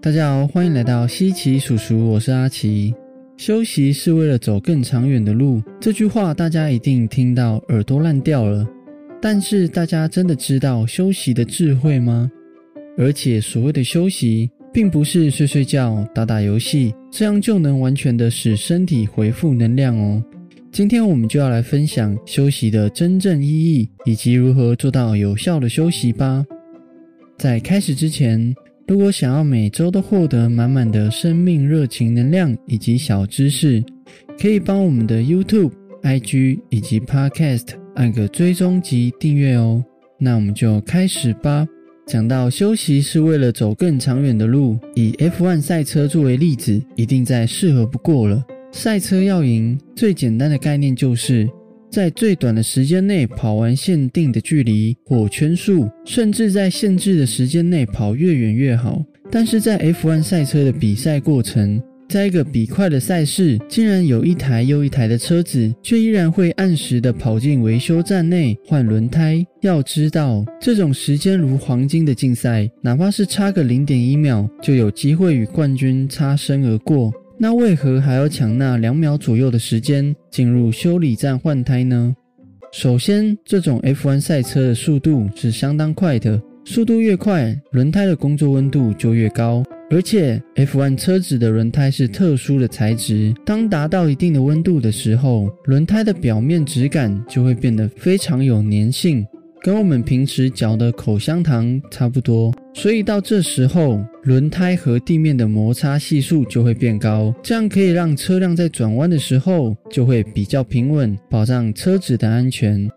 大家好，欢迎来到西奇叔叔，我是阿奇。休息是为了走更长远的路，这句话大家一定听到耳朵烂掉了。但是大家真的知道休息的智慧吗？而且所谓的休息，并不是睡睡觉、打打游戏，这样就能完全的使身体恢复能量哦。今天我们就要来分享休息的真正意义，以及如何做到有效的休息吧。在开始之前，如果想要每周都获得满满的生命热情能量以及小知识，可以帮我们的 YouTube、IG 以及 Podcast 按个追踪及订阅哦。那我们就开始吧。讲到休息是为了走更长远的路，以 F1 赛车作为例子，一定再适合不过了。赛车要赢，最简单的概念就是。在最短的时间内跑完限定的距离或圈数，甚至在限制的时间内跑越远越好。但是在 F1 赛车的比赛过程，在一个比快的赛事，竟然有一台又一台的车子，却依然会按时的跑进维修站内换轮胎。要知道，这种时间如黄金的竞赛，哪怕是差个零点一秒，就有机会与冠军擦身而过。那为何还要抢那两秒左右的时间进入修理站换胎呢？首先，这种 F1 赛车的速度是相当快的，速度越快，轮胎的工作温度就越高。而且，F1 车子的轮胎是特殊的材质，当达到一定的温度的时候，轮胎的表面质感就会变得非常有粘性。跟我们平时嚼的口香糖差不多，所以到这时候，轮胎和地面的摩擦系数就会变高，这样可以让车辆在转弯的时候就会比较平稳，保障车子的安全。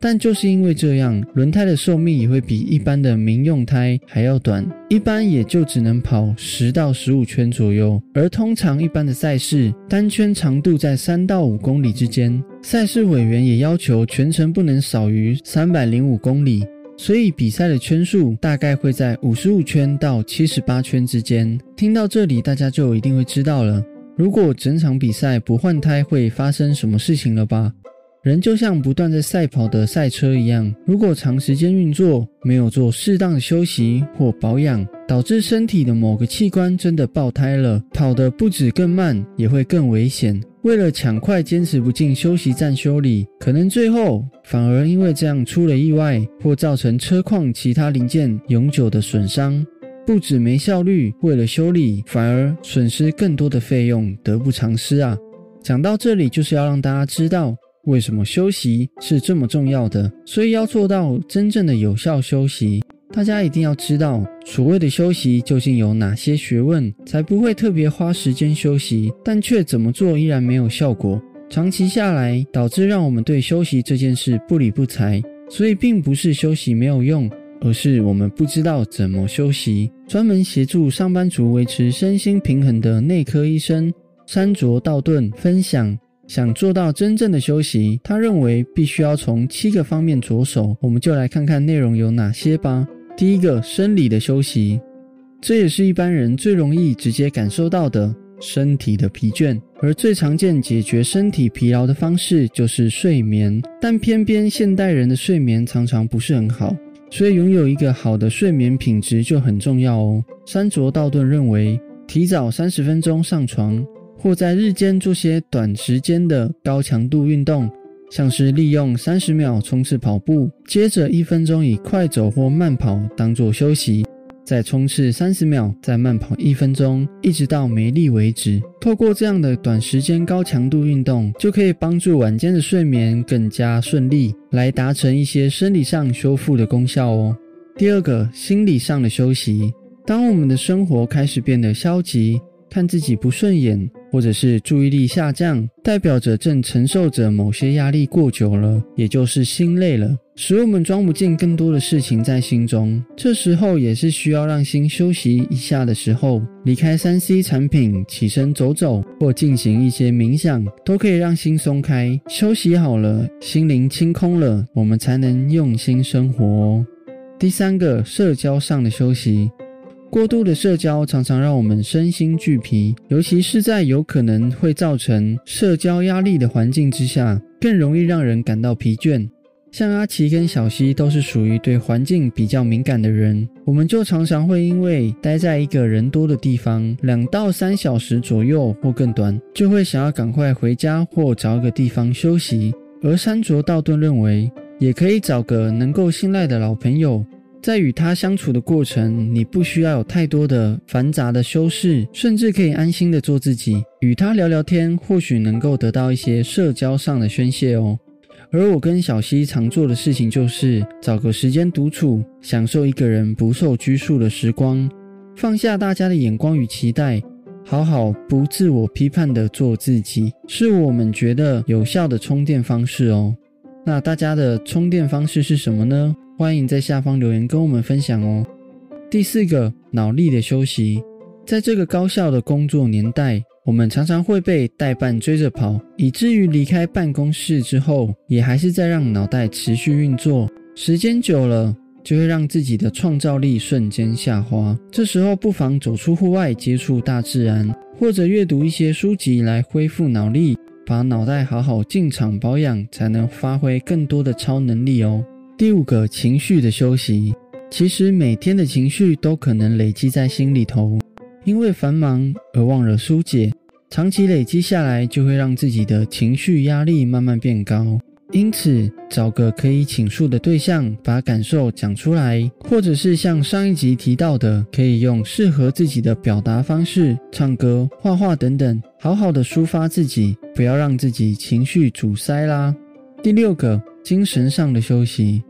但就是因为这样，轮胎的寿命也会比一般的民用胎还要短，一般也就只能跑十到十五圈左右。而通常一般的赛事，单圈长度在三到五公里之间，赛事委员也要求全程不能少于三百零五公里，所以比赛的圈数大概会在五十五圈到七十八圈之间。听到这里，大家就一定会知道了，如果整场比赛不换胎会发生什么事情了吧？人就像不断在赛跑的赛车一样，如果长时间运作，没有做适当的休息或保养，导致身体的某个器官真的爆胎了，跑得不止更慢，也会更危险。为了抢快，坚持不进休息站修理，可能最后反而因为这样出了意外，或造成车况其他零件永久的损伤，不止没效率，为了修理反而损失更多的费用，得不偿失啊！讲到这里，就是要让大家知道。为什么休息是这么重要的？所以要做到真正的有效休息，大家一定要知道所谓的休息究竟有哪些学问，才不会特别花时间休息，但却怎么做依然没有效果。长期下来，导致让我们对休息这件事不理不睬。所以，并不是休息没有用，而是我们不知道怎么休息。专门协助上班族维持身心平衡的内科医生山卓道顿分享。想做到真正的休息，他认为必须要从七个方面着手。我们就来看看内容有哪些吧。第一个，生理的休息，这也是一般人最容易直接感受到的身体的疲倦，而最常见解决身体疲劳的方式就是睡眠。但偏偏现代人的睡眠常常不是很好，所以拥有一个好的睡眠品质就很重要哦。山卓道顿认为，提早三十分钟上床。或在日间做些短时间的高强度运动，像是利用三十秒冲刺跑步，接着一分钟以快走或慢跑当做休息，再冲刺三十秒，再慢跑一分钟，一直到没力为止。透过这样的短时间高强度运动，就可以帮助晚间的睡眠更加顺利，来达成一些生理上修复的功效哦。第二个，心理上的休息，当我们的生活开始变得消极。看自己不顺眼，或者是注意力下降，代表着正承受着某些压力过久了，也就是心累了，使我们装不进更多的事情在心中。这时候也是需要让心休息一下的时候，离开三 C 产品，起身走走，或进行一些冥想，都可以让心松开。休息好了，心灵清空了，我们才能用心生活哦。第三个，社交上的休息。过度的社交常常让我们身心俱疲，尤其是在有可能会造成社交压力的环境之下，更容易让人感到疲倦。像阿奇跟小西都是属于对环境比较敏感的人，我们就常常会因为待在一个人多的地方两到三小时左右或更短，就会想要赶快回家或找一个地方休息。而山卓道顿认为，也可以找个能够信赖的老朋友，在与他相处的过程，你不需要有太多的繁杂的修饰，甚至可以安心的做自己，与他聊聊天，或许能够得到一些社交上的宣泄哦。而我跟小溪常做的事情就是找个时间独处，享受一个人不受拘束的时光，放下大家的眼光与期待，好好不自我批判的做自己，是我们觉得有效的充电方式哦。那大家的充电方式是什么呢？欢迎在下方留言跟我们分享哦。第四个，脑力的休息，在这个高效的工作年代。我们常常会被代办追着跑，以至于离开办公室之后，也还是在让脑袋持续运作。时间久了，就会让自己的创造力瞬间下滑。这时候，不妨走出户外，接触大自然，或者阅读一些书籍来恢复脑力，把脑袋好好进场保养，才能发挥更多的超能力哦。第五个，情绪的休息。其实每天的情绪都可能累积在心里头。因为繁忙而忘了疏解，长期累积下来，就会让自己的情绪压力慢慢变高。因此，找个可以倾诉的对象，把感受讲出来，或者是像上一集提到的，可以用适合自己的表达方式，唱歌、画画等等，好好的抒发自己，不要让自己情绪阻塞啦。第六个，精神上的休息。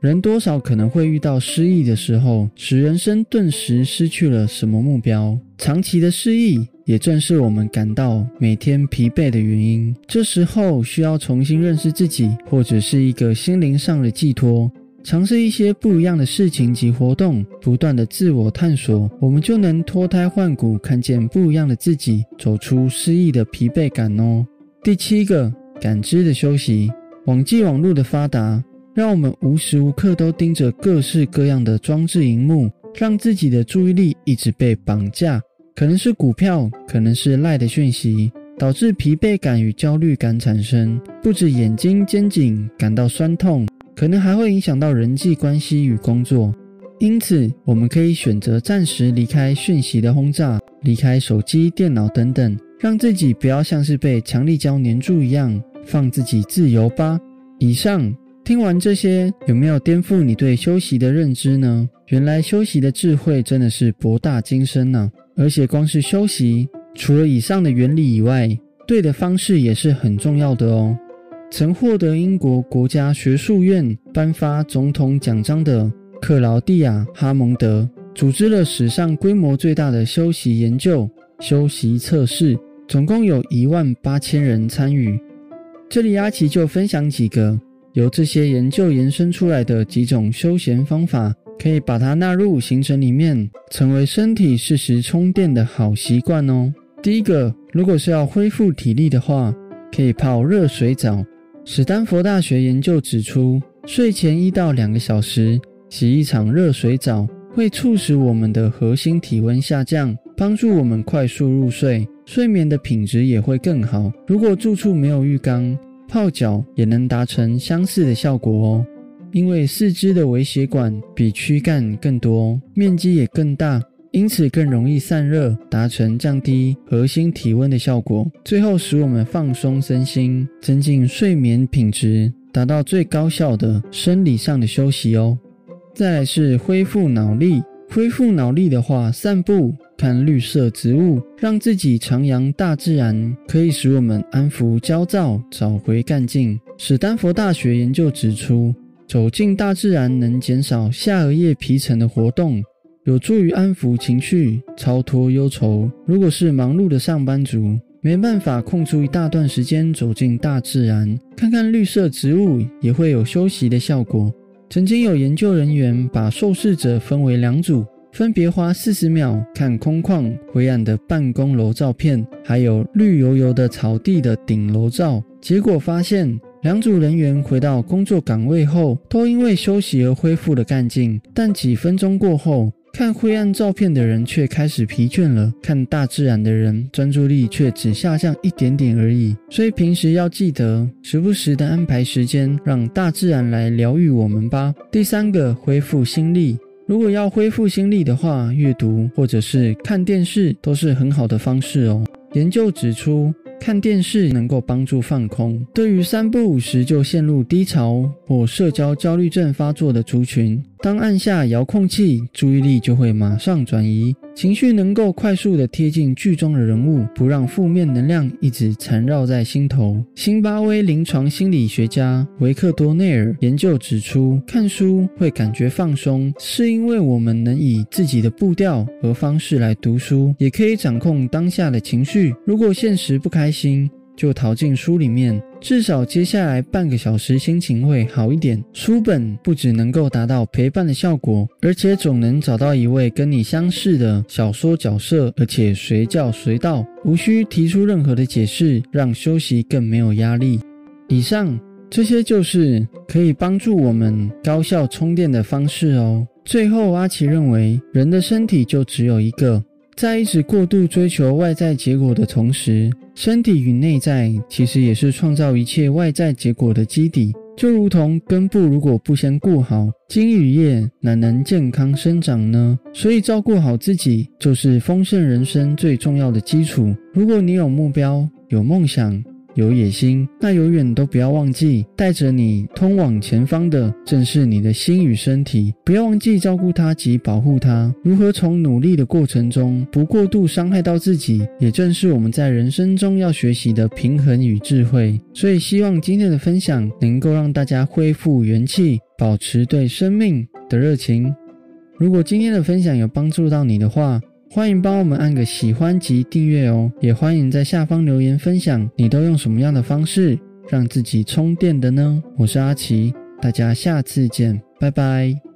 人多少可能会遇到失意的时候，使人生顿时失去了什么目标。长期的失意也正是我们感到每天疲惫的原因。这时候需要重新认识自己，或者是一个心灵上的寄托，尝试一些不一样的事情及活动，不断的自我探索，我们就能脱胎换骨，看见不一样的自己，走出失意的疲惫感哦。第七个，感知的休息，网际网络的发达。让我们无时无刻都盯着各式各样的装置荧幕，让自己的注意力一直被绑架。可能是股票，可能是赖的讯息，导致疲惫感与焦虑感产生。不止眼睛、肩颈感到酸痛，可能还会影响到人际关系与工作。因此，我们可以选择暂时离开讯息的轰炸，离开手机、电脑等等，让自己不要像是被强力胶粘住一样，放自己自由吧。以上。听完这些，有没有颠覆你对休息的认知呢？原来休息的智慧真的是博大精深呢！而且光是休息，除了以上的原理以外，对的方式也是很重要的哦。曾获得英国国家学术院颁发总统奖章的克劳蒂亚·哈蒙德，组织了史上规模最大的休息研究——休息测试，总共有一万八千人参与。这里阿奇就分享几个。由这些研究延伸出来的几种休闲方法，可以把它纳入行程里面，成为身体适时充电的好习惯哦。第一个，如果是要恢复体力的话，可以泡热水澡。史丹佛大学研究指出，睡前一到两个小时洗一场热水澡，会促使我们的核心体温下降，帮助我们快速入睡，睡眠的品质也会更好。如果住处没有浴缸，泡脚也能达成相似的效果哦，因为四肢的微血管比躯干更多，面积也更大，因此更容易散热，达成降低核心体温的效果。最后使我们放松身心，增进睡眠品质，达到最高效的生理上的休息哦。再来是恢复脑力，恢复脑力的话，散步。看绿色植物，让自己徜徉大自然，可以使我们安抚焦躁，找回干劲。史丹佛大学研究指出，走进大自然能减少下额叶皮层的活动，有助于安抚情绪，超脱忧愁。如果是忙碌的上班族，没办法空出一大段时间走进大自然，看看绿色植物，也会有休息的效果。曾经有研究人员把受试者分为两组。分别花四十秒看空旷灰暗的办公楼照片，还有绿油油的草地的顶楼照。结果发现，两组人员回到工作岗位后，都因为休息而恢复了干劲。但几分钟过后，看灰暗照片的人却开始疲倦了，看大自然的人专注力却只下降一点点而已。所以平时要记得时不时的安排时间，让大自然来疗愈我们吧。第三个，恢复心力。如果要恢复心力的话，阅读或者是看电视都是很好的方式哦。研究指出。看电视能够帮助放空。对于三不五时就陷入低潮或社交焦虑症发作的族群，当按下遥控器，注意力就会马上转移，情绪能够快速的贴近剧中的人物，不让负面能量一直缠绕在心头。辛巴威临床心理学家维克多内尔研究指出，看书会感觉放松，是因为我们能以自己的步调和方式来读书，也可以掌控当下的情绪。如果现实不开心，就逃进书里面，至少接下来半个小时心情会好一点。书本不只能够达到陪伴的效果，而且总能找到一位跟你相似的小说角色，而且随叫随到，无需提出任何的解释，让休息更没有压力。以上这些就是可以帮助我们高效充电的方式哦。最后，阿奇认为，人的身体就只有一个。在一直过度追求外在结果的同时，身体与内在其实也是创造一切外在结果的基底。就如同根部如果不先固好，茎与叶哪能健康生长呢？所以照顾好自己，就是丰盛人生最重要的基础。如果你有目标，有梦想。有野心，那永远都不要忘记，带着你通往前方的正是你的心与身体。不要忘记照顾它及保护它。如何从努力的过程中不过度伤害到自己，也正是我们在人生中要学习的平衡与智慧。所以，希望今天的分享能够让大家恢复元气，保持对生命的热情。如果今天的分享有帮助到你的话，欢迎帮我们按个喜欢及订阅哦，也欢迎在下方留言分享你都用什么样的方式让自己充电的呢？我是阿奇，大家下次见，拜拜。